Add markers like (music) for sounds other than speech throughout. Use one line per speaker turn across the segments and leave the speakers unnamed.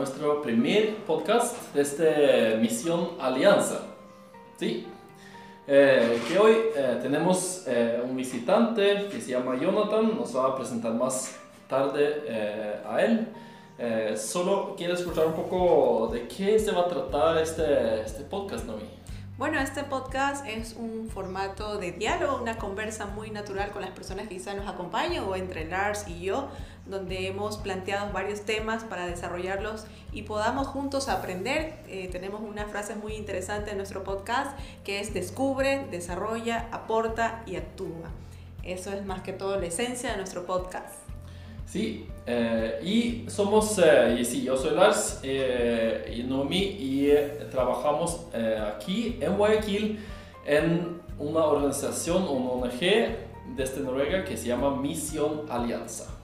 nuestro primer podcast de esta Misión Alianza. Sí, eh, que hoy eh, tenemos eh, un visitante que se llama Jonathan, nos va a presentar más tarde a él. solo quiero escuchar un poco de qué se va a tratar este, este podcast, Nomi.
Bueno, este podcast es un formato de diálogo, una conversa muy natural con las personas que quizá nos acompañan o entre Lars y yo, donde hemos planteado varios temas para desarrollarlos y podamos juntos aprender. Eh, tenemos una frase muy interesante en nuestro podcast que es descubre, desarrolla, aporta y actúa. Eso es más que todo la esencia de nuestro podcast.
Sí, eh, y somos, eh, sí, yo soy Lars eh, y Nomi y trabajamos aquí en Guayaquil en una organización, una ONG desde Noruega que se llama Misión Alianza.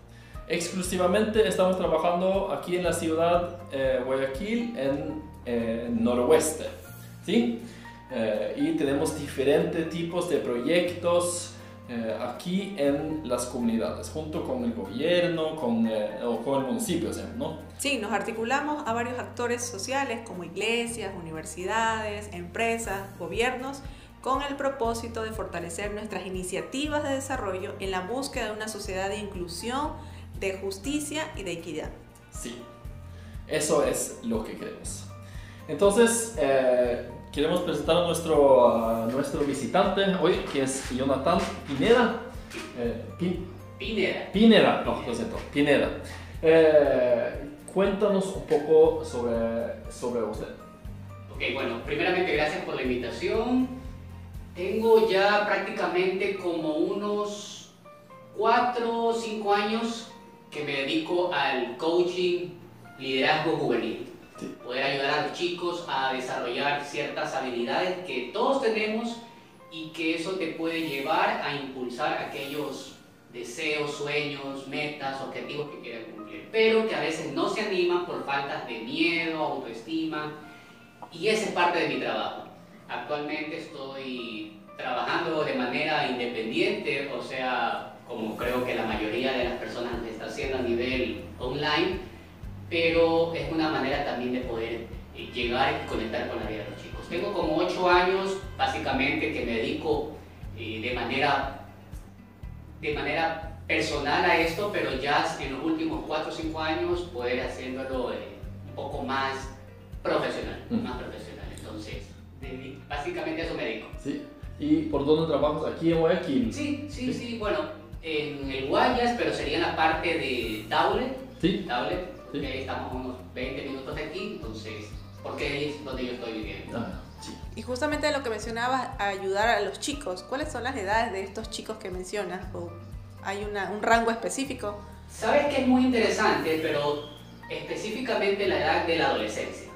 Exclusivamente estamos trabajando aquí en la ciudad Guayaquil en noroeste, ¿sí? y tenemos diferentes tipos de proyectos eh, aquí en las comunidades, junto con el gobierno con, eh, o con el municipio, ¿no?
Sí, nos articulamos a varios actores sociales como iglesias, universidades, empresas, gobiernos, con el propósito de fortalecer nuestras iniciativas de desarrollo en la búsqueda de una sociedad de inclusión, de justicia y de equidad.
Sí, eso es lo que queremos. Entonces, eh, queremos presentar a nuestro, nuestro visitante hoy, que es Jonathan Pineda.
Eh, Pineda.
Pineda, no, lo siento, Pineda. Eh, cuéntanos un poco sobre, sobre usted.
Ok, bueno, primeramente gracias por la invitación. Tengo ya prácticamente como unos 4 o 5 años que me dedico al coaching liderazgo juvenil poder ayudar a los chicos a desarrollar ciertas habilidades que todos tenemos y que eso te puede llevar a impulsar aquellos deseos, sueños, metas, objetivos que quieran cumplir, pero que a veces no se animan por faltas de miedo, autoestima, y esa es parte de mi trabajo. Actualmente estoy trabajando de manera independiente, o sea, como creo que la mayoría de las personas lo está haciendo a nivel online, pero es una manera también de poder eh, llegar y conectar con la vida de los chicos. Tengo como ocho años básicamente que me dedico eh, de, manera, de manera personal a esto, pero ya en los últimos cuatro o cinco años poder haciéndolo eh, un poco más profesional, más profesional. Entonces, básicamente a eso me dedico.
Sí. ¿Y por dónde trabajas? ¿Aquí en Guayaquil?
Sí, sí, sí, bueno, en el Guayas, pero sería en la parte de Daule.
Sí.
Daule, estamos unos 20 minutos de aquí, entonces, porque ahí es donde yo estoy viviendo. Ah,
y justamente lo que mencionabas, ayudar a los chicos, ¿cuáles son las edades de estos chicos que mencionas? ¿O hay una, un rango específico?
Sabes que es muy interesante, pero específicamente la edad de la adolescencia,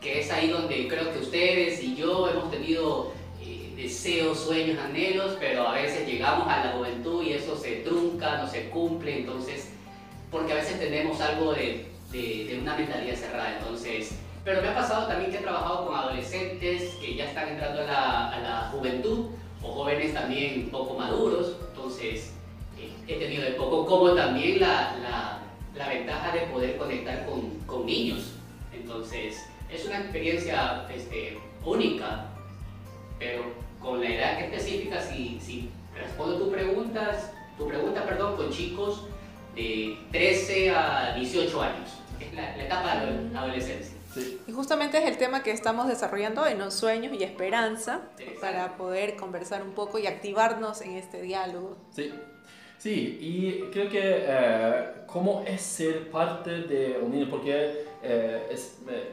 que es ahí donde creo que ustedes y yo hemos tenido deseos, sueños, anhelos, pero a veces llegamos a la juventud y eso se trunca, no se cumple, entonces, porque a veces tenemos algo de de, una mentalidad cerrada. Entonces, pero me ha pasado también que he trabajado con adolescentes que ya están entrando a la, a la juventud o jóvenes también un poco maduros. Entonces, eh, he tenido de poco como también la, la, la ventaja de poder conectar con, con, niños. Entonces, es una experiencia este, única, pero con la edad específica, si, si respondo tu preguntas, tu pregunta, perdón, con chicos de 13 a 18 años. La, etapa de la adolescencia.
Y justamente es el tema que estamos desarrollando en los sueños y esperanza para poder conversar un poco y activarnos en este diálogo.
Sí, sí, y creo que eh, cómo es ser parte de un niño, porque eh, es, eh,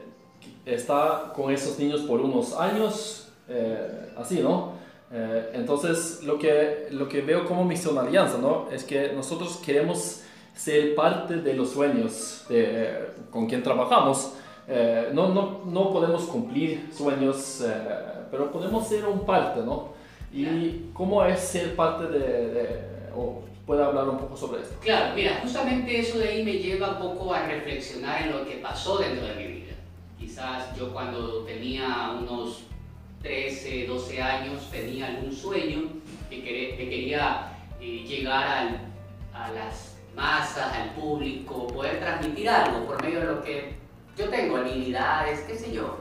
está con esos niños por unos años, así, ¿no? entonces, lo que, lo que veo como misión alianza, ¿no? Es que nosotros queremos ser parte de los sueños de, con quien trabajamos. Eh, no, no, no, podemos cumplir sueños, eh, pero podemos ser un parte, ¿no? ¿Y cómo es ser parte de, o puede hablar un poco sobre esto?
Claro, mira, justamente eso de ahí me lleva un poco a reflexionar en lo que pasó dentro de mi vida. Quizás yo cuando tenía unos 13, 12 años tenía algún sueño que, que quería eh, llegar al, a las masas, al público, poder transmitir algo por medio de lo que yo tengo habilidades, qué sé yo.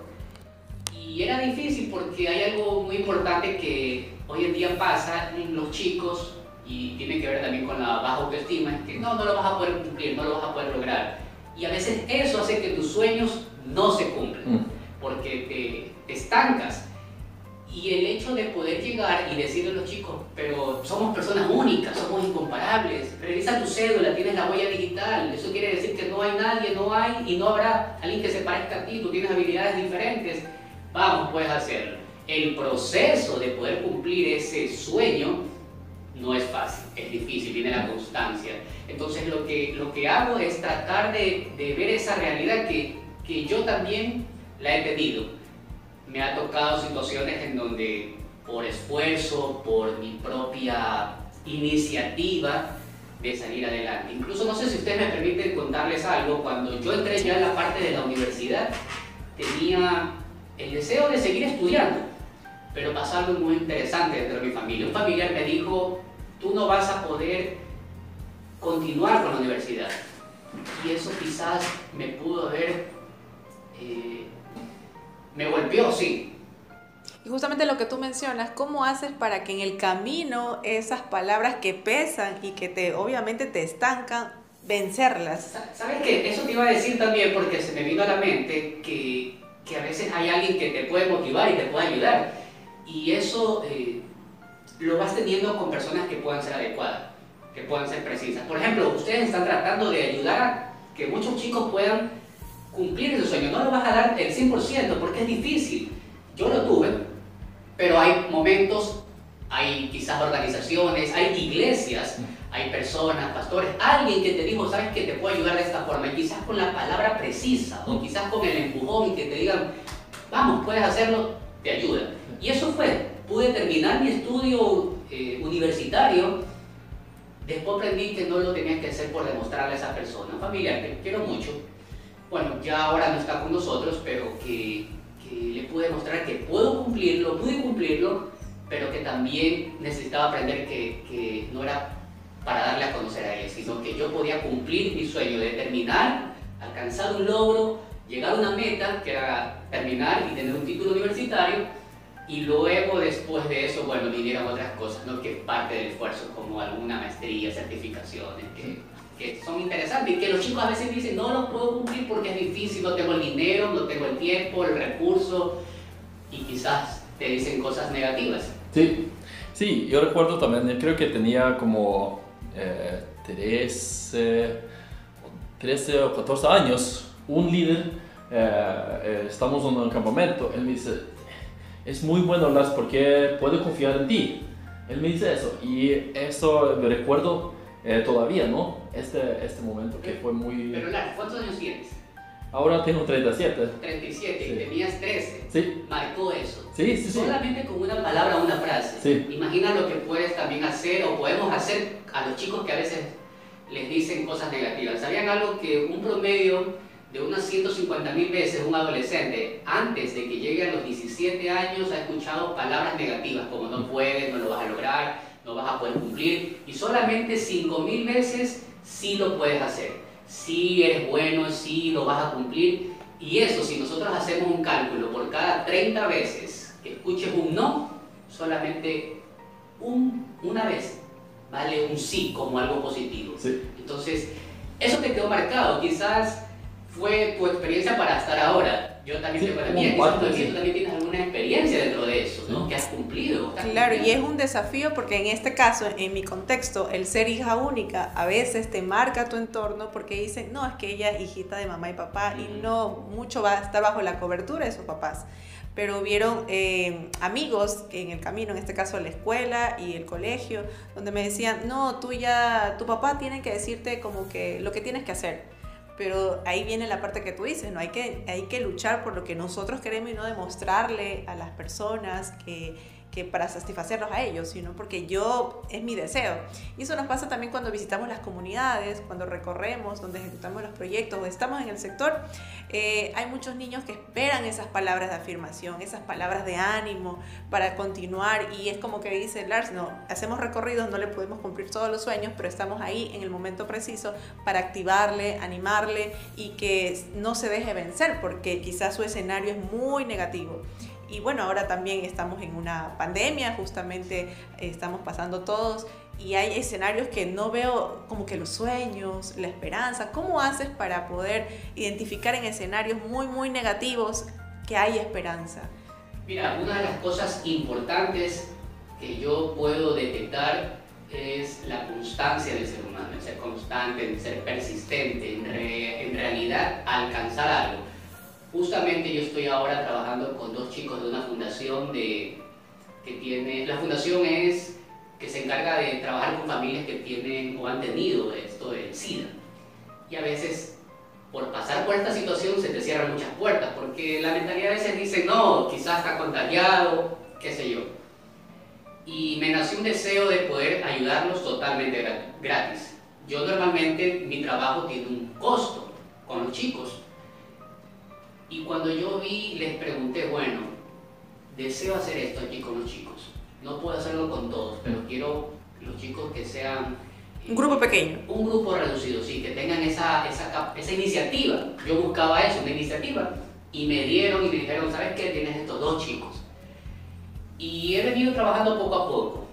Y era difícil porque hay algo muy importante que hoy en día pasa en los chicos y tiene que ver también con la baja autoestima, es que no, no lo vas a poder cumplir, no lo vas a poder lograr. Y a veces eso hace que tus sueños no se cumplan, mm. porque te, te estancas. Y el hecho de poder llegar y decirle a los chicos, pero somos personas únicas, somos incomparables, revisa tu cédula, tienes la huella digital, eso quiere decir que no hay nadie, no hay y no habrá alguien que se parezca a ti, tú tienes habilidades diferentes, vamos, puedes hacerlo. El proceso de poder cumplir ese sueño no es fácil, es difícil, viene la constancia. Entonces lo que, lo que hago es tratar de, de ver esa realidad que, que yo también la he tenido me ha tocado situaciones en donde por esfuerzo, por mi propia iniciativa de salir adelante. Incluso no sé si ustedes me permiten contarles algo, cuando yo entré ya en la parte de la universidad, tenía el deseo de seguir estudiando, pero pasó algo muy interesante dentro de mi familia. Un familiar me dijo, tú no vas a poder continuar con la universidad. Y eso quizás me pudo haber eh, me golpeó, sí.
Y justamente lo que tú mencionas, ¿cómo haces para que en el camino esas palabras que pesan y que te obviamente te estancan, vencerlas?
¿Sabes qué? Eso te iba a decir también porque se me vino a la mente que, que a veces hay alguien que te puede motivar y te puede ayudar. Y eso eh, lo vas teniendo con personas que puedan ser adecuadas, que puedan ser precisas. Por ejemplo, ustedes están tratando de ayudar a que muchos chicos puedan cumplir ese sueño. No lo vas a dar el 100% porque es difícil. Yo lo tuve, pero hay momentos, hay quizás organizaciones, hay iglesias, hay personas, pastores, alguien que te dijo, sabes que te puedo ayudar de esta forma, y quizás con la palabra precisa o quizás con el empujón y que te digan, vamos, puedes hacerlo, te ayuda. Y eso fue, pude terminar mi estudio eh, universitario, después aprendí que no lo tenía que hacer por demostrarle a esa persona, familiar, que quiero mucho, bueno, ya ahora no está con nosotros, pero que, le pude demostrar que puedo cumplirlo, pude cumplirlo, pero que también necesitaba aprender que, no era para darle a conocer a él, sino que yo podía cumplir mi sueño de terminar, alcanzar un logro, llegar a una meta, que era terminar y tener un título universitario, y luego después de eso, bueno, vinieron otras cosas, ¿no? que parte del esfuerzo, como alguna maestría, certificaciones, que que son interesantes y que los chicos a veces dicen, no lo puedo cumplir porque es difícil, no tengo el dinero, no tengo el tiempo, el recurso, y quizás te dicen cosas negativas.
Sí, sí, yo recuerdo también, creo que tenía como eh, 13, 13 o 14 años, un líder, eh, eh, estamos en un campamento, él me dice, es muy bueno hablar porque puedo confiar en ti. Él me dice eso y eso me recuerdo eh, todavía, ¿no? Este, este momento que fue muy...
Pero Lar, ¿cuántos años tienes?
Ahora tengo 37.
37, y tenías 13.
Sí.
Marcó eso.
Sí, sí, sí.
Solamente con una palabra o una frase.
Sí.
Imagina lo que puedes también hacer o podemos hacer a los chicos que a veces les dicen cosas negativas. ¿Sabían algo que un promedio de unas 150 mil veces un adolescente antes de que llegue a los 17 años ha escuchado palabras negativas como no puedes, no lo vas a lograr, no vas a poder cumplir y solamente 5.000 veces sí lo puedes hacer. Sí eres bueno, sí lo vas a cumplir. Y eso, si nosotros hacemos un cálculo por cada 30 veces que escuches un no, solamente un, una vez vale un sí como algo positivo. Entonces, eso te quedó marcado. Quizás fue tu experiencia para estar ahora yo también tengo la mía, tú también tienes alguna experiencia dentro de eso, ¿no? Que has cumplido.
claro, y es un desafío porque en este caso, en mi contexto, el ser hija única a veces te marca tu entorno porque dicen, no, es que ella es hijita de mamá y papá y no mucho va a estar bajo la cobertura de sus papás. Pero vieron eh, amigos en el camino, en este caso la escuela y el colegio, donde me decían, no, tú ya, tu papá tiene que decirte como que lo que tienes que hacer pero ahí viene la parte que tú dices, ¿no? Hay que, hay que luchar por lo que nosotros queremos y no demostrarle a las personas que, que para satisfacerlos a ellos, sino porque yo es mi deseo. Y eso nos pasa también cuando visitamos las comunidades, cuando recorremos, donde ejecutamos los proyectos o estamos en el sector. Eh, hay muchos niños que esperan esas palabras de afirmación, esas palabras de ánimo para continuar y es como que dice Lars, no, hacemos recorridos, no le podemos cumplir todos los sueños, pero estamos ahí en el momento preciso para activarle, animarle y que no se deje vencer porque quizás su escenario es muy negativo. Y bueno, ahora también estamos en una pandemia, justamente eh, estamos pasando todos y hay escenarios que no veo como que los sueños, la esperanza. ¿Cómo haces para poder identificar en escenarios muy, muy negativos que hay esperanza?
Mira, una de las cosas importantes que yo puedo detectar es la constancia del ser humano, el ser constante, el ser persistente, en, en realidad alcanzar algo. Justamente yo estoy ahora trabajando con dos chicos de una fundación de, que tiene, la fundación es que se encarga de trabajar con familias que tienen o han tenido esto del SIDA. Y a veces por pasar por esta situación se te cierran muchas puertas, porque la mentalidad a veces dice, no, quizás está contagiado, qué sé yo. Y me nació un deseo de poder ayudarlos totalmente gratis. Yo normalmente mi trabajo tiene un costo con los chicos, y cuando yo vi, les pregunté, bueno, deseo hacer esto aquí con los chicos. No puedo hacerlo con todos, pero quiero los chicos que sean...
Un grupo pequeño.
Un grupo reducido, sí, que tengan esa, esa, esa iniciativa. Yo buscaba eso, una iniciativa. Y me dieron y me dijeron, ¿sabes qué? Tienes estos dos chicos. Y he venido trabajando poco a poco.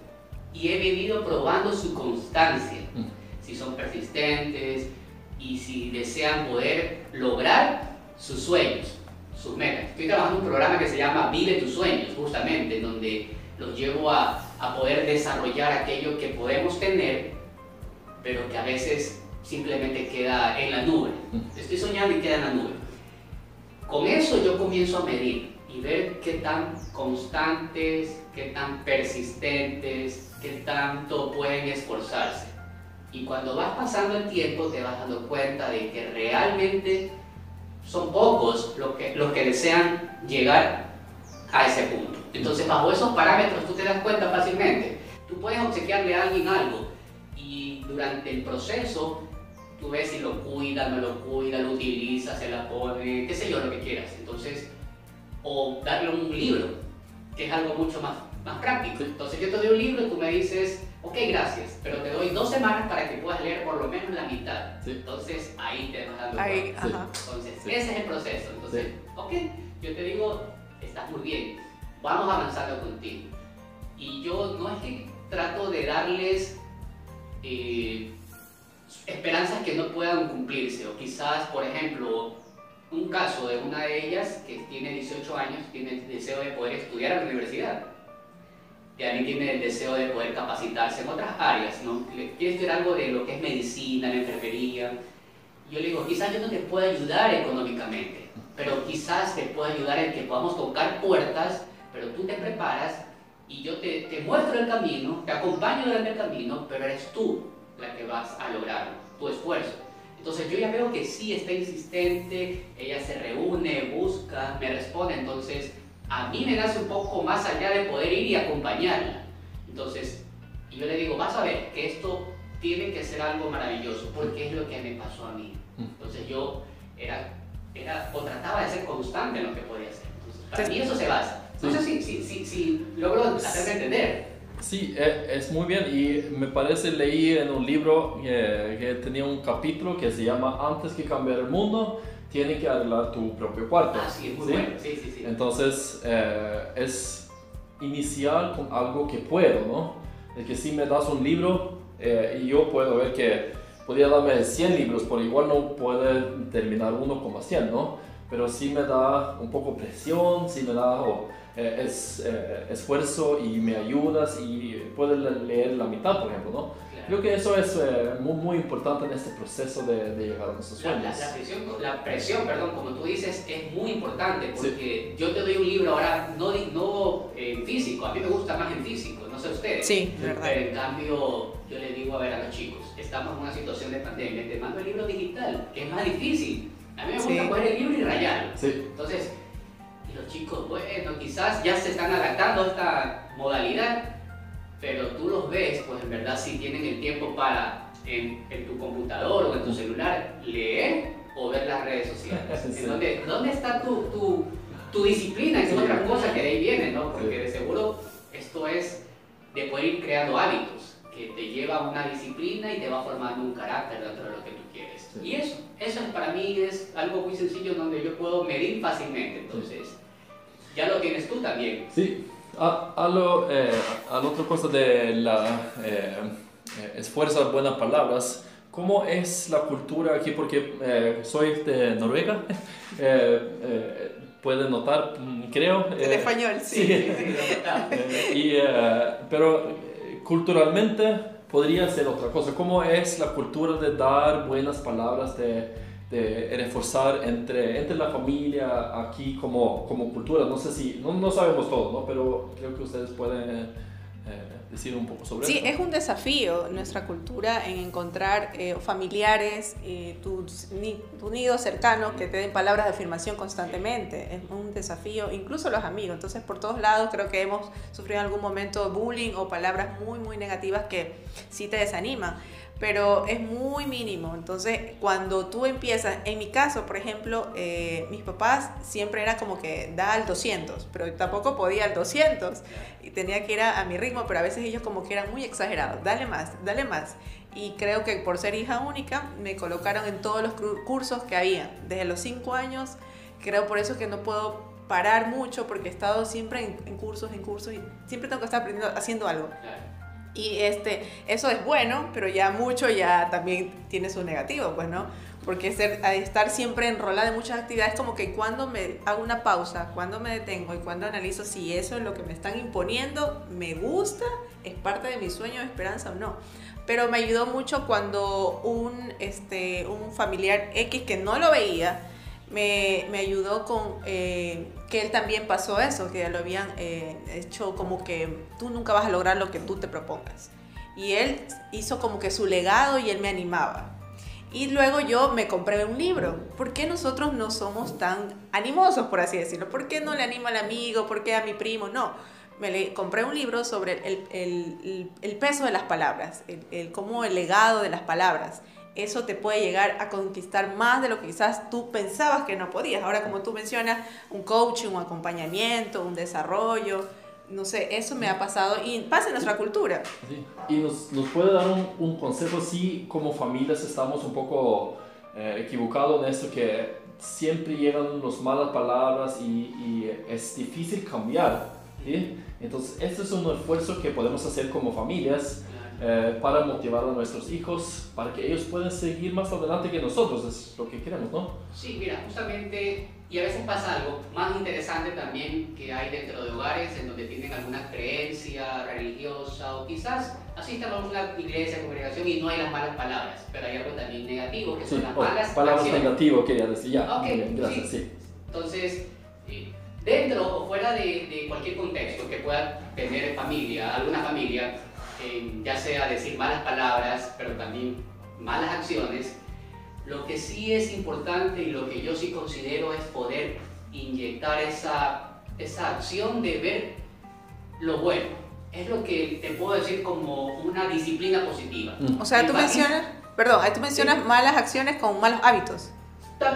Y he venido probando su constancia. Mm. Si son persistentes y si desean poder lograr sus sueños, sus metas. Estoy trabajando en un programa que se llama Vive tus sueños, justamente, donde los llevo a, a poder desarrollar aquello que podemos tener, pero que a veces simplemente queda en la nube. Estoy soñando y queda en la nube. Con eso yo comienzo a medir y ver qué tan constantes, qué tan persistentes, qué tanto pueden esforzarse. Y cuando vas pasando el tiempo te vas dando cuenta de que realmente son pocos los que, los que desean llegar a ese punto. Entonces, bajo esos parámetros tú te das cuenta fácilmente. Tú puedes obsequiarle a alguien algo y durante el proceso tú ves si lo cuida, no lo cuida, lo utiliza, se la pone, qué sé yo, lo que quieras. Entonces, o darle un libro, que es algo mucho más, más práctico. Entonces, yo te doy un libro y tú me dices, ok, gracias, pero te doy dos semanas para que puedas leer por lo menos la mitad. Entonces ahí te vas dando ahí, Entonces, ese es el proceso. Entonces, ok, yo te digo, estás muy bien, vamos avanzando contigo. Y yo no es que trato de darles eh, esperanzas que no puedan cumplirse, o quizás, por ejemplo, un caso de una de ellas que tiene 18 años, tiene el deseo de poder estudiar en la universidad y alguien tiene el deseo de poder capacitarse en otras áreas, ¿no? Quiere estudiar algo de lo que es medicina, la enfermería. Yo le digo, quizás yo no te pueda ayudar económicamente, pero quizás te pueda ayudar en que podamos tocar puertas, pero tú te preparas y yo te, te muestro el camino, te acompaño durante el camino, pero eres tú la que vas a lograrlo, tu esfuerzo. Entonces yo ya veo que sí está insistente, ella se reúne, busca, me responde, entonces a mí me nace un poco más allá de poder ir y acompañarla. Entonces, yo le digo, vas a ver que esto tiene que ser algo maravilloso, porque es lo que me pasó a mí. Mm. Entonces yo era, era o trataba de ser constante en lo que podía hacer. Entonces, para mí eso se basa. No sé si, si, si, si logro hacerme entender.
Sí, e, es muy bien y me parece leí en un libro que, que tenía un capítulo que se llama Antes que cambiar el mundo tiene que arreglar tu propio cuarto.
Ah, sí, es muy bueno. Sí, sí, sí.
Entonces, eh, es iniciar con algo que puedo, ¿no? Es que si me das un libro eh, y yo puedo ver que podría darme 100 libros, por igual no puede terminar uno como 100, ¿no? Pero si me da un poco presión, si me da eh, es, esfuerzo y me ayudas y puedes leer la mitad, por ejemplo, ¿no? Creo que eso es eh, muy, muy importante en este proceso de, de llegar a nuestros sueños.
La, la, presión, la, presión, perdón, como tú dices, es muy importante porque yo te doy un libro ahora no, no en físico, a mí me gusta más en físico, no sé ustedes.
Sí, verdad.
Pero en cambio, yo le digo a ver a los chicos, estamos en una situación de pandemia, te mando el libro digital, que es más difícil. A mí me gusta sí. coger el libro y rayarlo.
Sí.
Entonces, Y los chicos, bueno, quizás ya se están adaptando a esta modalidad, pero tú los ves, pues en verdad sí tienen el tiempo para en, tu computador o en tu celular leer o ver las redes sociales. (laughs) ¿Dónde, está tu, tu, tu disciplina? Es otra cosa que de ahí viene, ¿no? Porque de seguro esto es de poder ir creando hábitos que te lleva a una disciplina y te va formando un carácter dentro de lo que tú quieres. Y eso, eso para mí es algo muy sencillo donde yo puedo medir fácilmente. Entonces, ya lo tienes tú también.
Sí, a, a, lo, eh, a la otra cosa de la eh, eh, esfuerzo, buenas palabras, ¿cómo es la cultura aquí? Porque eh, soy de Noruega, (laughs) eh, pueden notar, mm, creo.
En español, sí.
sí. y, pero culturalmente podría ser otra cosa. ¿Cómo es la cultura de dar buenas palabras, de, de reforzar entre, entre la familia aquí como, como cultura? No sé si, no, no sabemos todo, ¿no? pero creo que ustedes pueden eh, decir un poco sobre
eso.
Sí,
es un desafío nuestra cultura en encontrar eh, familiares, eh, tu, tu, nido cercano que te den palabras de afirmación constantemente. Es un desafío, incluso los amigos. Entonces, por todos lados creo que hemos sufrido en algún momento bullying o palabras muy, muy negativas que sí te desaniman pero es muy mínimo. Entonces, cuando tú empiezas, en mi caso, por ejemplo, eh, mis papás siempre era como que da al 200, pero tampoco podía al 200 y tenía que ir a, mi ritmo, pero a veces ellos como que eran muy exagerados, dale más, dale más. Y creo que por ser hija única me colocaron en todos los cursos que había, desde los 5 años, creo por eso que no puedo parar mucho porque he estado siempre en, cursos, en cursos y siempre tengo que estar aprendiendo, haciendo algo. Y este, eso es bueno, pero ya mucho ya también tiene su negativo, pues, ¿no? Porque ser, estar siempre enrolada en muchas actividades, como que cuando me hago una pausa, cuando me detengo y cuando analizo si eso es lo que me están imponiendo, me gusta, es parte de mi sueño, esperanza o no. Pero me ayudó mucho cuando un, este, un familiar X que no lo veía, me, me ayudó con eh, que él también pasó eso, que lo habían eh, hecho como que tú nunca vas a lograr lo que tú te propongas. Y él hizo como que su legado y él me animaba. Y luego yo me compré un libro. ¿Por qué nosotros no somos tan animosos, por así decirlo? ¿Por qué no le animo al amigo? ¿Por qué a mi primo? No. Me le, compré un libro sobre el, el, peso de las palabras, el, cómo el legado de las palabras eso te puede llegar a conquistar más de lo que quizás tú pensabas que no podías. Ahora, como tú mencionas, un coaching, un acompañamiento, un desarrollo, no sé, eso me ha pasado y pasa en nuestra cultura.
Sí. Y nos, nos, puede dar un, un, consejo si como familias estamos un poco eh, equivocados en esto, que siempre llegan las malas palabras y, y es difícil cambiar. ¿sí? Entonces, este es un esfuerzo que podemos hacer como familias eh, para motivar a nuestros hijos, para que ellos puedan seguir más adelante que nosotros, es lo que queremos, ¿no?
Sí, mira, justamente, y a veces pasa algo más interesante también que hay dentro de hogares en donde tienen alguna creencia religiosa o quizás asisten a una iglesia, congregación y no hay las malas palabras, pero hay algo también negativo que son las malas
palabras negativas, quería decir, ya.
Okay, gracias, sí. Entonces, eh, dentro o fuera de, de cualquier contexto que pueda tener familia, alguna familia, ya sea decir malas palabras, pero también malas acciones, lo que sí es importante y lo que yo sí considero es poder inyectar esa, esa acción de ver lo bueno. Es lo que te puedo decir como una disciplina positiva.
O sea, tú mencionas, perdón, tú mencionas malas acciones con malos hábitos.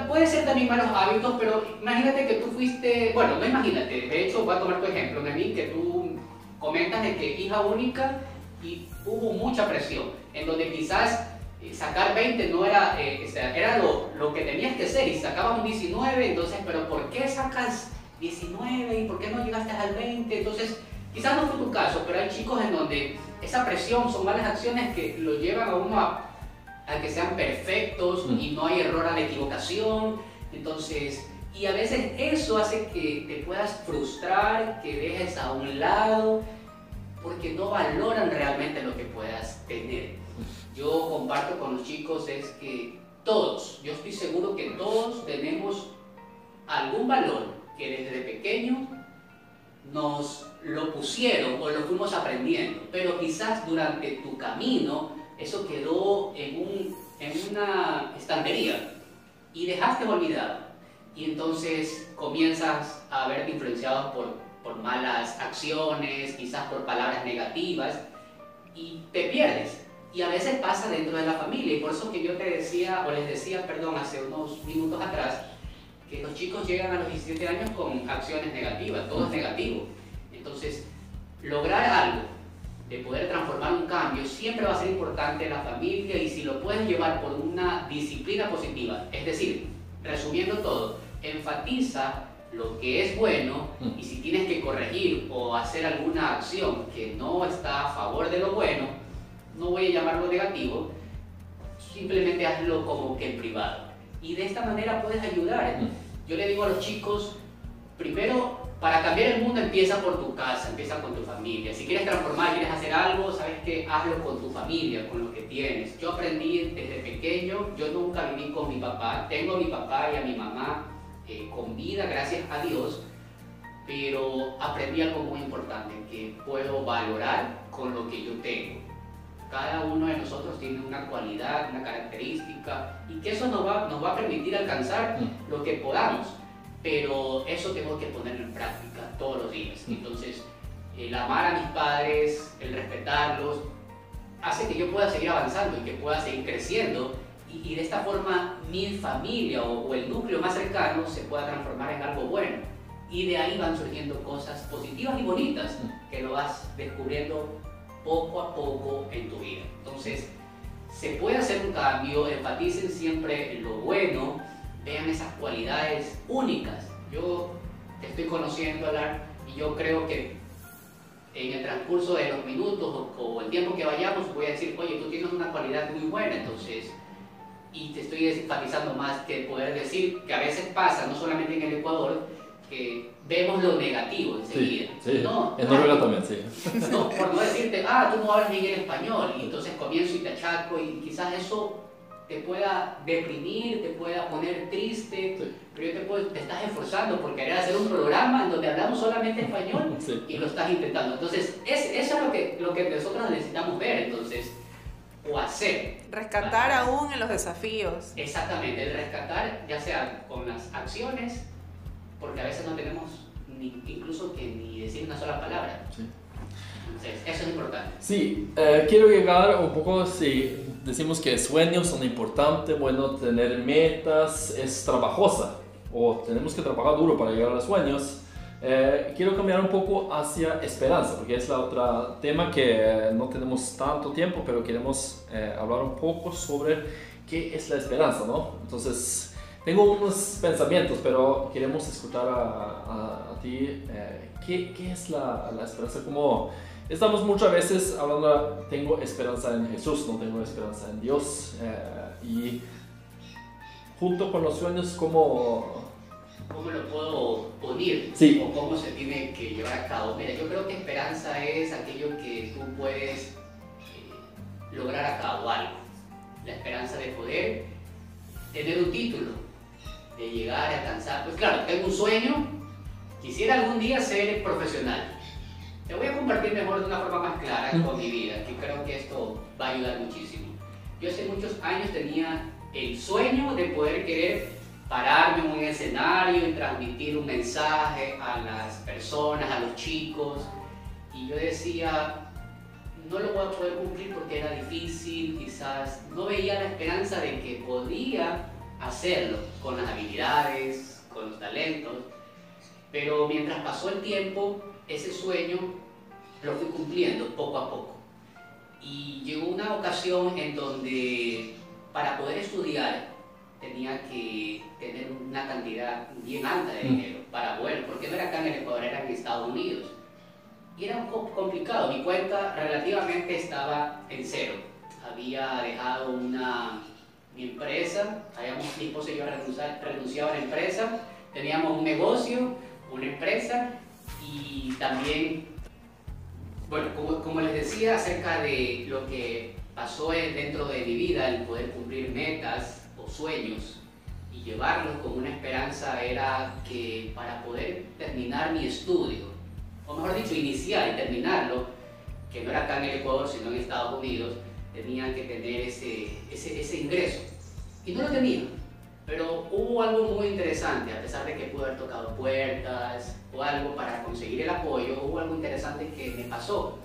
Puede ser también malos hábitos, pero imagínate que tú fuiste, bueno, no imagínate, de hecho voy a tomar tu ejemplo, mí que tú comentas de que hija única y hubo mucha presión, en donde quizás eh, sacar 20 no era, eh, era lo, lo, que tenías que ser y sacabas un 19, entonces, pero ¿por qué sacas 19 y por qué no llegaste al 20? Entonces, quizás no fue tu caso, pero hay chicos en donde esa presión son malas acciones que lo llevan a uno a, a que sean perfectos mm. y no hay error a la equivocación, entonces... Y a veces eso hace que te puedas frustrar, que dejes a un lado porque no valoran realmente lo que puedas tener. Yo comparto con los chicos es que todos, yo estoy seguro que todos tenemos algún valor que desde pequeño nos lo pusieron o lo fuimos aprendiendo, pero quizás durante tu camino eso quedó en, un, en una estantería y dejaste olvidado. y entonces comienzas a verte influenciado por, por malas acciones, quizás por palabras negativas, y te pierdes. Y a veces pasa dentro de la familia, y por eso que yo te decía, o les decía, perdón, hace unos minutos atrás, que los chicos llegan a los 17 años con acciones negativas, todo es negativo. Entonces, lograr algo, de poder transformar un cambio, siempre va a ser importante en la familia y si lo puedes llevar por una disciplina positiva, es decir, resumiendo todo, enfatiza lo que es bueno mm. y si tienes que corregir o hacer alguna acción que no está a favor de lo bueno, no voy a llamarlo negativo, simplemente hazlo como que en privado. Y de esta manera puedes ayudar. Mm. Yo le digo a los chicos, primero, para cambiar el mundo empieza por tu casa, empieza con tu familia. Si quieres transformar, quieres hacer algo, sabes que hazlo con tu familia, con lo que tienes. Yo aprendí desde pequeño, yo nunca viví con mi papá, tengo a mi papá y a mi mamá eh, con vida, gracias a Dios, pero aprendí algo muy importante, que puedo valorar con lo que yo tengo. Cada uno de nosotros tiene una cualidad, una característica, y que eso nos va, nos va a permitir alcanzar mm. lo que podamos, pero eso tengo que ponerlo en práctica todos los días. Mm. Entonces, el amar a mis padres, el respetarlos, hace que yo pueda seguir avanzando y que pueda seguir creciendo y, de esta forma mi familia o, el núcleo más cercano se pueda transformar en algo bueno. Y de ahí van surgiendo cosas positivas y bonitas que lo vas descubriendo poco a poco en tu vida. Entonces, se puede hacer un cambio, enfaticen siempre en lo bueno, vean esas cualidades únicas. Yo te estoy conociendo, Alar, y yo creo que en el transcurso de los minutos o, el tiempo que vayamos voy a decir, oye, tú tienes una cualidad muy buena, entonces y te estoy enfatizando más que poder decir que a veces pasa, no solamente en el Ecuador, que vemos lo negativo enseguida.
Sí, no, en Noruega también, sí. (laughs)
No, por no decirte, ah, tú no hablas bien el español, y entonces comienzo y te achaco, y quizás eso te pueda deprimir, te pueda poner triste, pero yo te, puedo, te estás esforzando por querer hacer un programa en donde hablamos solamente español (laughs) y lo estás intentando. Entonces, es, eso es lo que, lo que nosotros necesitamos ver. Entonces, o hacer.
Rescatar aún en los desafíos.
Exactamente, el rescatar ya sea con las acciones, porque a veces no tenemos ni, incluso que ni decir una sola palabra. Sí. Entonces, eso es importante.
Sí, eh, quiero llegar un poco, si decimos que sueños son importantes, bueno, tener metas es trabajosa, o tenemos que trabajar duro para llegar a los sueños. Eh, quiero cambiar un poco hacia esperanza, porque es la otra tema que no tenemos tanto tiempo, pero queremos eh, hablar un poco sobre qué es la esperanza, ¿no? Entonces, tengo unos pensamientos, pero queremos escuchar a, a, ti eh, ¿qué, ¿qué, es la, la, esperanza. Como estamos muchas veces hablando, tengo esperanza en Jesús, no tengo esperanza en Dios. y junto con los sueños, ¿cómo,
cómo lo puedo unir o cómo se tiene que llevar a cabo. Mira, yo creo que esperanza es aquello que tú puedes eh, lograr a cabo algo. La esperanza de poder tener un título, de llegar a alcanzar. Pues claro, tengo un sueño, quisiera algún día ser profesional. Te voy a compartir mejor de una forma más clara con mi vida, que creo que esto va a ayudar muchísimo. Yo hace muchos años tenía el sueño de poder querer pararme en un escenario y transmitir un mensaje a las personas, a los chicos. Y yo decía, no lo voy a poder cumplir porque era difícil, quizás no veía la esperanza de que podía hacerlo con las habilidades, con los talentos. Pero mientras pasó el tiempo, ese sueño lo fui cumpliendo poco a poco. Y llegó una ocasión en donde para poder estudiar tenía que tener una cantidad bien alta de mm. dinero para bueno, porque no era acá en el Ecuador, era en Estados Unidos. Y era un poco complicado, mi cuenta relativamente estaba en cero. Había dejado una mi empresa, habíamos, mi esposa y yo renunciado a la empresa, teníamos un negocio, una empresa y también, bueno, como, como les decía acerca de lo que pasó dentro de mi vida, el poder cumplir metas, sueños y llevarlos con una esperanza era que para poder terminar mi estudio, o mejor dicho, iniciar y terminarlo, que no era acá en el Ecuador, sino en Estados Unidos, tenían que tener ese, ese, ese ingreso. Y no lo tenía. Pero hubo algo muy interesante, a pesar de que pude haber tocado puertas o algo para conseguir el apoyo, hubo algo interesante que me pasó.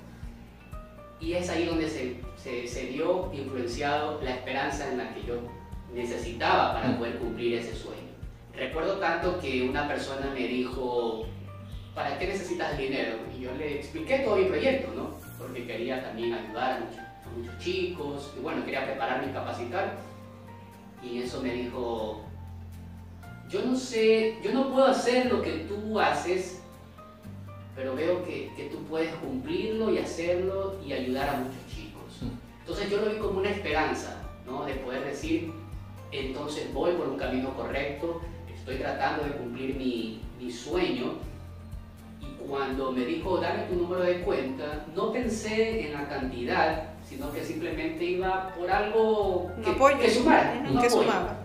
Y es ahí donde se, se, se dio influenciado la esperanza en la que yo necesitaba para
Mm.
poder cumplir ese sueño. Recuerdo tanto que una persona me dijo, ¿para qué necesitas dinero? Y yo le expliqué todo mi proyecto, ¿no? Porque quería también ayudar a muchos, a muchos chicos, y bueno, quería prepararme y capacitar. Y eso me dijo, yo no sé, yo no puedo hacer lo que tú haces, pero veo que, que tú puedes cumplirlo y hacerlo y ayudar a muchos chicos. Entonces yo lo vi como una esperanza, ¿no? De poder decir, entonces voy por un camino correcto, estoy tratando de cumplir mi, mi sueño. Y cuando me dijo, dame tu número de cuenta, no pensé en la cantidad, sino que simplemente iba por algo que,
apoyo.
que sumara.
Que
apoyo.
sumaba.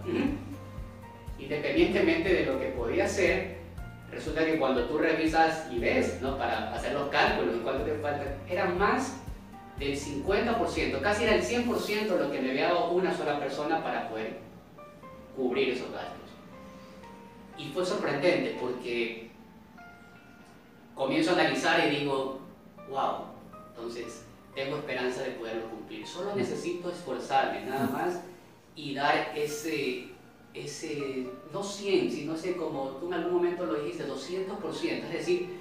Independientemente de lo que podía hacer, resulta que cuando tú revisas y ves, ¿no? Para hacer los cálculos y cuánto te falta, era más del 50%, casi era el 100% lo que me había dado una sola persona para poder cubrir esos gastos. Y fue sorprendente porque comienzo a analizar y digo, wow, entonces tengo esperanza de poderlo cumplir. Solo necesito esforzarme nada más y dar ese, ese no 100, sino ese como tú en algún momento lo dijiste, 200%, es decir,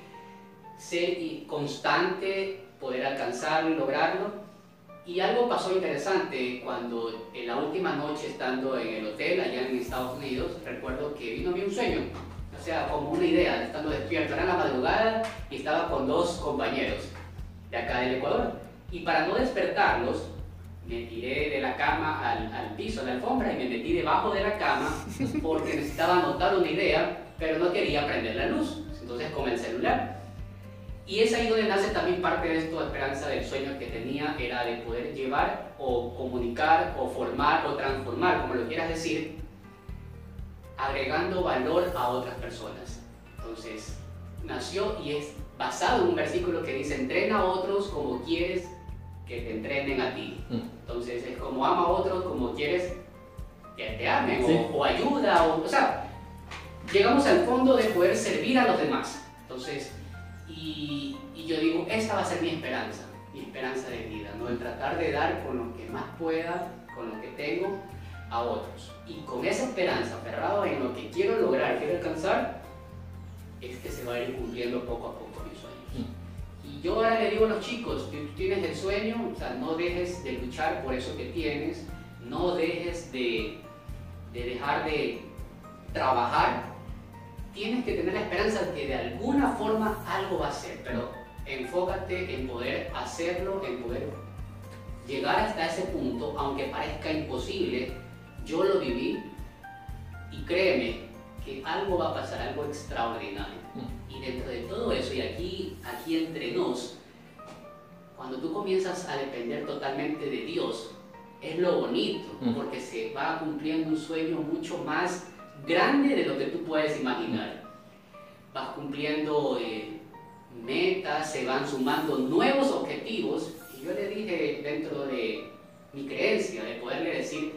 ser constante, poder alcanzarlo y lograrlo. Y algo pasó interesante cuando en la última noche estando en el hotel allá en Estados Unidos, recuerdo que vino a mí un sueño, o sea, como una idea, estando despierto, era la madrugada y estaba con dos compañeros de acá del Ecuador. Y para no despertarlos, me tiré de la cama al, al piso, a la alfombra, y me metí debajo de la cama porque necesitaba anotar una idea, pero no quería prender la luz. Entonces con el celular. Y es ahí donde nace también parte de esto, esperanza del sueño que tenía, era de poder llevar o comunicar o formar o transformar, como lo quieras decir, agregando valor a otras personas. Entonces, nació y es basado en un versículo que dice, entrena a otros como quieres que te entrenen a ti.
Mm.
Entonces, es como ama a otros como quieres que te amen,
Sí.
o, o ayuda, o, o sea, llegamos al fondo de poder servir a los demás. Entonces, y, y yo digo, esa va a ser mi esperanza, mi esperanza de vida, ¿no? El tratar de dar con lo que más pueda, con lo que tengo, a otros. Y con esa esperanza, aferrado en lo que quiero lograr, quiero alcanzar, es que se va a ir cumpliendo poco a poco mis sueños. Y yo ahora le digo a los chicos, tú tienes el sueño, o sea, no dejes de luchar por eso que tienes, no dejes de, de dejar de trabajar, tienes que tener la esperanza de que de alguna forma algo va a ser, pero enfócate en poder hacerlo, en poder llegar hasta ese punto, aunque parezca imposible, yo lo viví y créeme que algo va a pasar, algo extraordinario. Y dentro de todo eso, y aquí, aquí entre nos, cuando tú comienzas a depender totalmente de Dios, es lo bonito,
Mm.
porque se va cumpliendo un sueño mucho más grande de lo que tú puedes imaginar. Vas cumpliendo eh, metas, se van sumando nuevos objetivos, y yo le dije dentro de mi creencia, de poderle decir,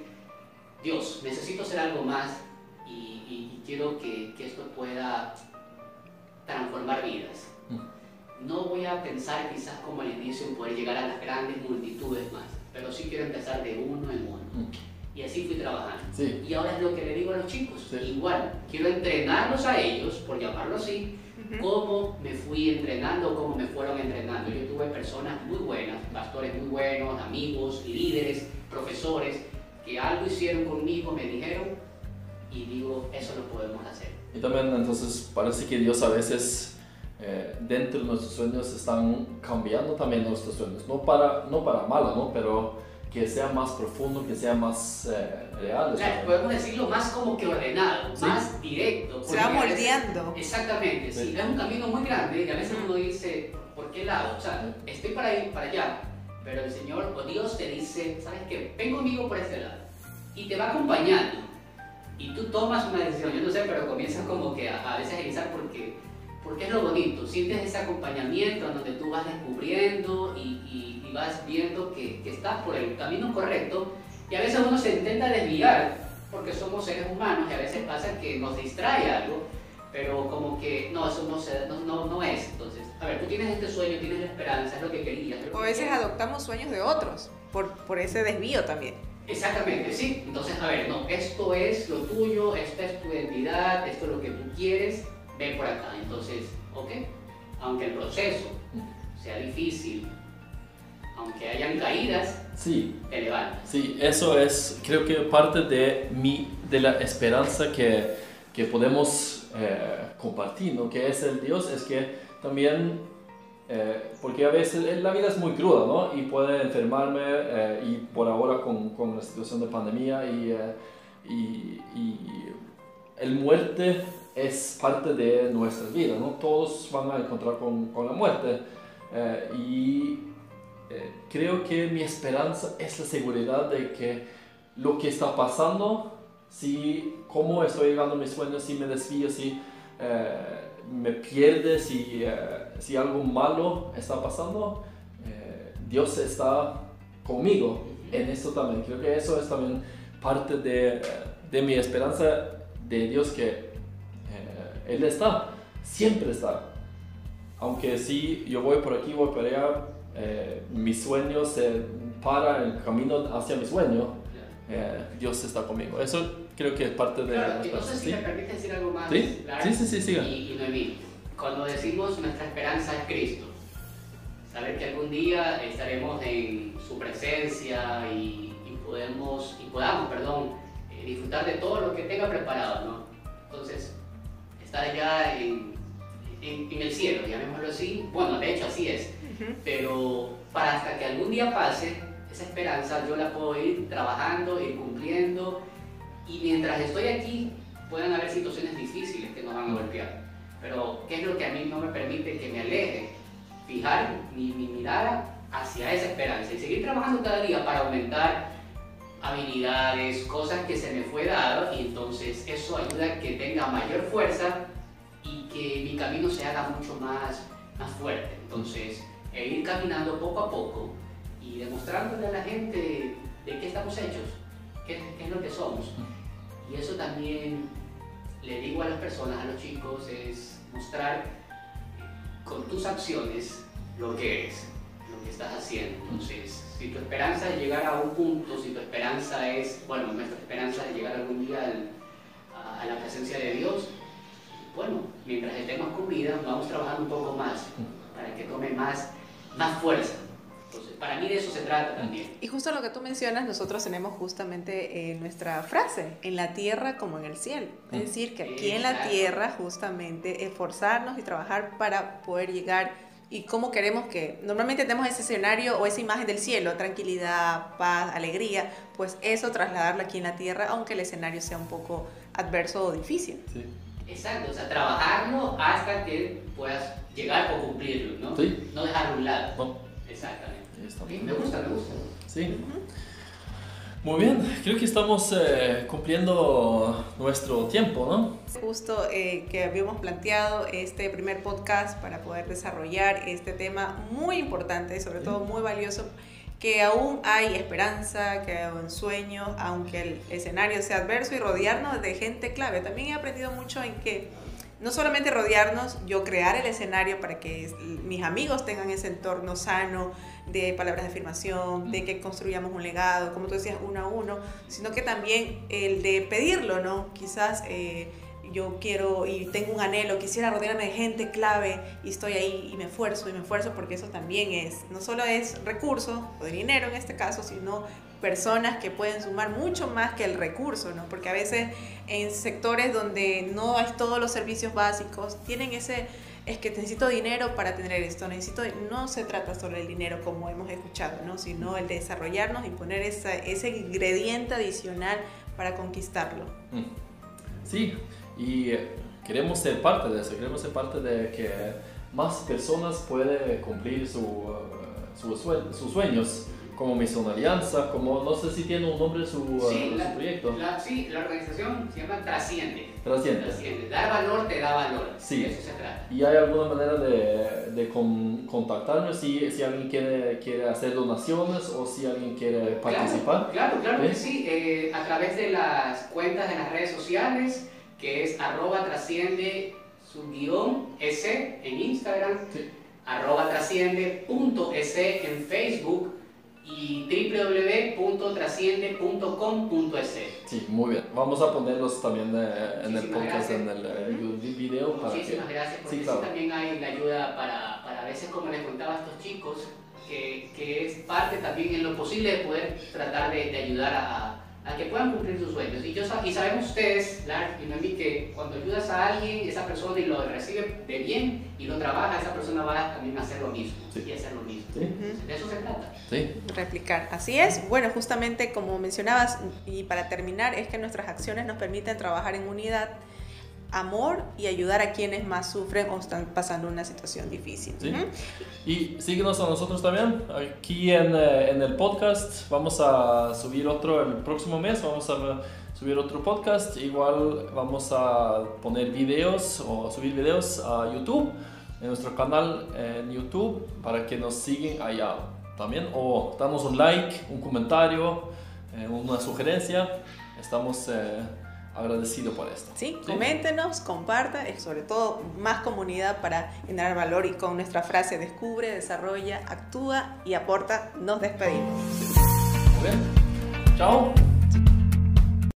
Dios, necesito hacer algo más y, y- y quiero que, que esto pueda transformar vidas. No voy a pensar quizás como al inicio en poder llegar a las grandes multitudes más, pero sí quiero empezar de uno en uno. Y así fui trabajando.
Sí.
Y ahora es lo que le digo a los chicos.
Sí.
Igual, quiero entrenarlos a ellos, por llamarlo así,
Ujú.
cómo me fui entrenando, cómo me fueron entrenando. Yo tuve personas muy buenas, pastores muy buenos, amigos, líderes, profesores, que algo hicieron conmigo, me dijeron, y digo, eso lo podemos hacer.
Y también entonces parece que Dios a veces eh, dentro de nuestros sueños están cambiando también nuestros sueños, no para, no para malo, ¿no? pero que sea más profundo, que sea más eh, real.
O sea, podemos decirlo más como que ordenado,
Sí.
más directo.
Se va moldeando.
Exactamente, sí,
Sí.
es un camino muy grande y a veces uno dice, ¿por qué lado? O sea, estoy para ir para allá, pero el Señor o Dios te dice, ¿sabes qué? Ven conmigo por este lado y te va acompañando y tú tomas una decisión, yo no sé, pero comienzas como que a, a veces a realizar porque, porque es lo bonito, sientes ese acompañamiento en donde tú vas descubriendo y, y- y vas viendo que, que estás por el camino correcto y a veces uno se intenta desviar porque somos seres humanos y a veces pasa que nos distrae algo, pero como que no, eso no, no, no, es. Entonces, a ver, tú tienes este sueño, tienes la esperanza, es lo que querías.
O a veces adoptamos sueños de otros por, por ese desvío también.
Exactamente, sí. Entonces, a ver, no, esto es lo tuyo, esta es tu identidad, esto es lo que tú quieres, ven por acá. Entonces, ok, aunque el proceso sea difícil, aunque hayan caídas,
Sí,
te levantas.
Sí, eso es, creo que parte de, mi, de la esperanza que, que podemos eh, compartir, ¿no? Que es el Dios, es que también, eh, porque a veces la vida es muy cruda, ¿no? Y puede enfermarme, eh, y por ahora con, con la situación de pandemia, y, eh, y, y el muerte es parte de nuestra vida, ¿no? Todos van a encontrar con, con la muerte. eh, y eh, creo que mi esperanza es la seguridad de que lo que está pasando, si cómo estoy llegando a mis sueños, si me desvío, si eh, me pierde, si, si algo malo está pasando, Dios está conmigo en eso también. Creo que eso es también parte de, de mi esperanza de Dios que Él está, siempre está. Aunque si yo voy por aquí, voy por allá, eh, mi sueño se para el camino hacia mi sueño, eh, Dios está conmigo. Eso creo que es parte de
Claro,
la
y no sé
esperanza.
si
¿sí?
me permite decir algo más.
¿Sí? Sí, sí, sí, siga.
Y, y Noemí, cuando decimos nuestra esperanza es Cristo, saber que algún día estaremos en su presencia y, y podemos, y podamos, perdón, eh, disfrutar de todo lo que tenga preparado, ¿no? Entonces, estar ya en, en, en el cielo, llamémoslo así, bueno, de hecho así es, pero para hasta que algún día pase, esa esperanza yo la puedo ir trabajando, ir cumpliendo, y mientras estoy aquí, pueden haber situaciones difíciles que nos van a golpear. Pero, ¿qué es lo que a mí no me permite que me aleje? Fijar mi, mi mirada hacia esa esperanza y seguir trabajando cada día para aumentar habilidades, cosas que se me fue dado y entonces eso ayuda a que tenga mayor fuerza que mi camino se haga mucho más, más fuerte. Entonces, e ir caminando poco a poco y demostrándole a la gente de qué estamos hechos, qué, es lo que somos. Y eso también le digo a las personas, a los chicos, es mostrar con tus acciones lo que eres, lo que estás haciendo. Entonces, si tu esperanza es llegar a un punto, si tu esperanza es, bueno, nuestra esperanza es llegar algún día a la presencia de Dios, bueno, mientras estemos con vida, vamos trabajando un poco más para que tome más, más fuerza. Entonces, para mí de eso se trata también.
Y justo lo que tú mencionas, nosotros tenemos justamente eh, nuestra frase, en la tierra como en el cielo. Es decir, que aquí en la
Exacto.
tierra justamente esforzarnos y trabajar para poder llegar y cómo queremos que, normalmente tenemos ese escenario o esa imagen del cielo, tranquilidad, paz, alegría, pues eso trasladarlo aquí en la tierra, aunque el escenario sea un poco adverso o difícil.
Sí.
Exacto, o sea, trabajarlo hasta que puedas llegar o cumplirlo, ¿no?
Sí.
No dejarlo a un lado.
No,
Exactamente. Sí, me gusta, me gusta.
Sí. Muy bien, creo que estamos eh, cumpliendo nuestro tiempo, ¿no?
Justo eh, que habíamos planteado este primer podcast para poder desarrollar este tema muy importante y sobre todo muy valioso, que aún hay esperanza, que hay un sueño, aunque el escenario sea adverso y rodearnos de gente clave. También he aprendido mucho en que no solamente rodearnos, yo crear el escenario para que mis amigos tengan ese entorno sano de palabras de afirmación, de que construyamos un legado, como tú decías, uno a uno, sino que también el de pedirlo, ¿no? Quizás eh, yo quiero y tengo un anhelo, quisiera rodearme de gente clave y estoy ahí y me esfuerzo y me esfuerzo porque eso también es, no solo es recursos o de dinero en este caso, sino personas que pueden sumar mucho más que el recurso, ¿no? Porque a veces en sectores donde no hay todos los servicios básicos, tienen ese, es que necesito dinero para tener esto, necesito, no se trata solo del dinero como hemos escuchado, ¿no? Sino el de desarrollarnos y poner esa, ese ingrediente adicional para conquistarlo.
Mm. Sí, y eh, queremos ser parte de eso, queremos ser parte de que más personas pueden cumplir su, eh, su sue- sus sueños como Misión Alianza, como no sé si tiene un nombre su,
Sí,
uh,
la-
su proyecto.
La, sí, la organización se llama Trasciende.
Trasciende.
Trasciende. Dar valor te da valor.
Sí.
De eso se trata.
¿Y hay alguna manera de, de con- contactarme si, si alguien quiere, quiere hacer donaciones o si alguien quiere participar?
Claro, claro, claro que
¿Sí?
sí. eh, a través de las cuentas de las redes sociales, que es arroba trasciende su guion S en Instagram,
Sí.
arroba trasciende punto S en Facebook y www.trasciende.com.es.
Sí, muy bien. Vamos a ponerlos también eh, en el podcast,
gracias.
en el eh, video. Para que,
Muchísimas gracias, porque
Sí,
también hay la ayuda para, para a veces, como les contaba a estos chicos, que, que es parte también en lo posible de poder tratar de, de ayudar a, a que puedan cumplir sus sueños. Y, yo, y sabemos ustedes, Lar y Noemí, que cuando ayudas a alguien, esa persona y lo recibe de bien y lo trabaja, esa persona va también a hacer lo mismo
Sí.
y hacer lo mismo.
Sí.
De eso se trata.
Sí.
replicar. Así es. Bueno, justamente como mencionabas, y para terminar, es que nuestras acciones nos permiten trabajar en unidad, amor y ayudar a quienes más sufren o están pasando una situación difícil.
Sí.
Ujú.
Y síguenos a nosotros también. Aquí en, eh, en el podcast vamos a subir otro el próximo mes. Vamos a subir otro podcast. Igual vamos a poner videos o subir videos a YouTube, en nuestro canal en YouTube, para que nos sigan allá también. O damos un like, un comentario, eh, una sugerencia. Estamos eh, agradecidos por esto.
Sí,
Sí.
coméntenos, compartan, y sobre todo más comunidad para generar valor y con nuestra frase descubre, desarrolla, actúa y aporta, nos despedimos.
Muy bien. Chao.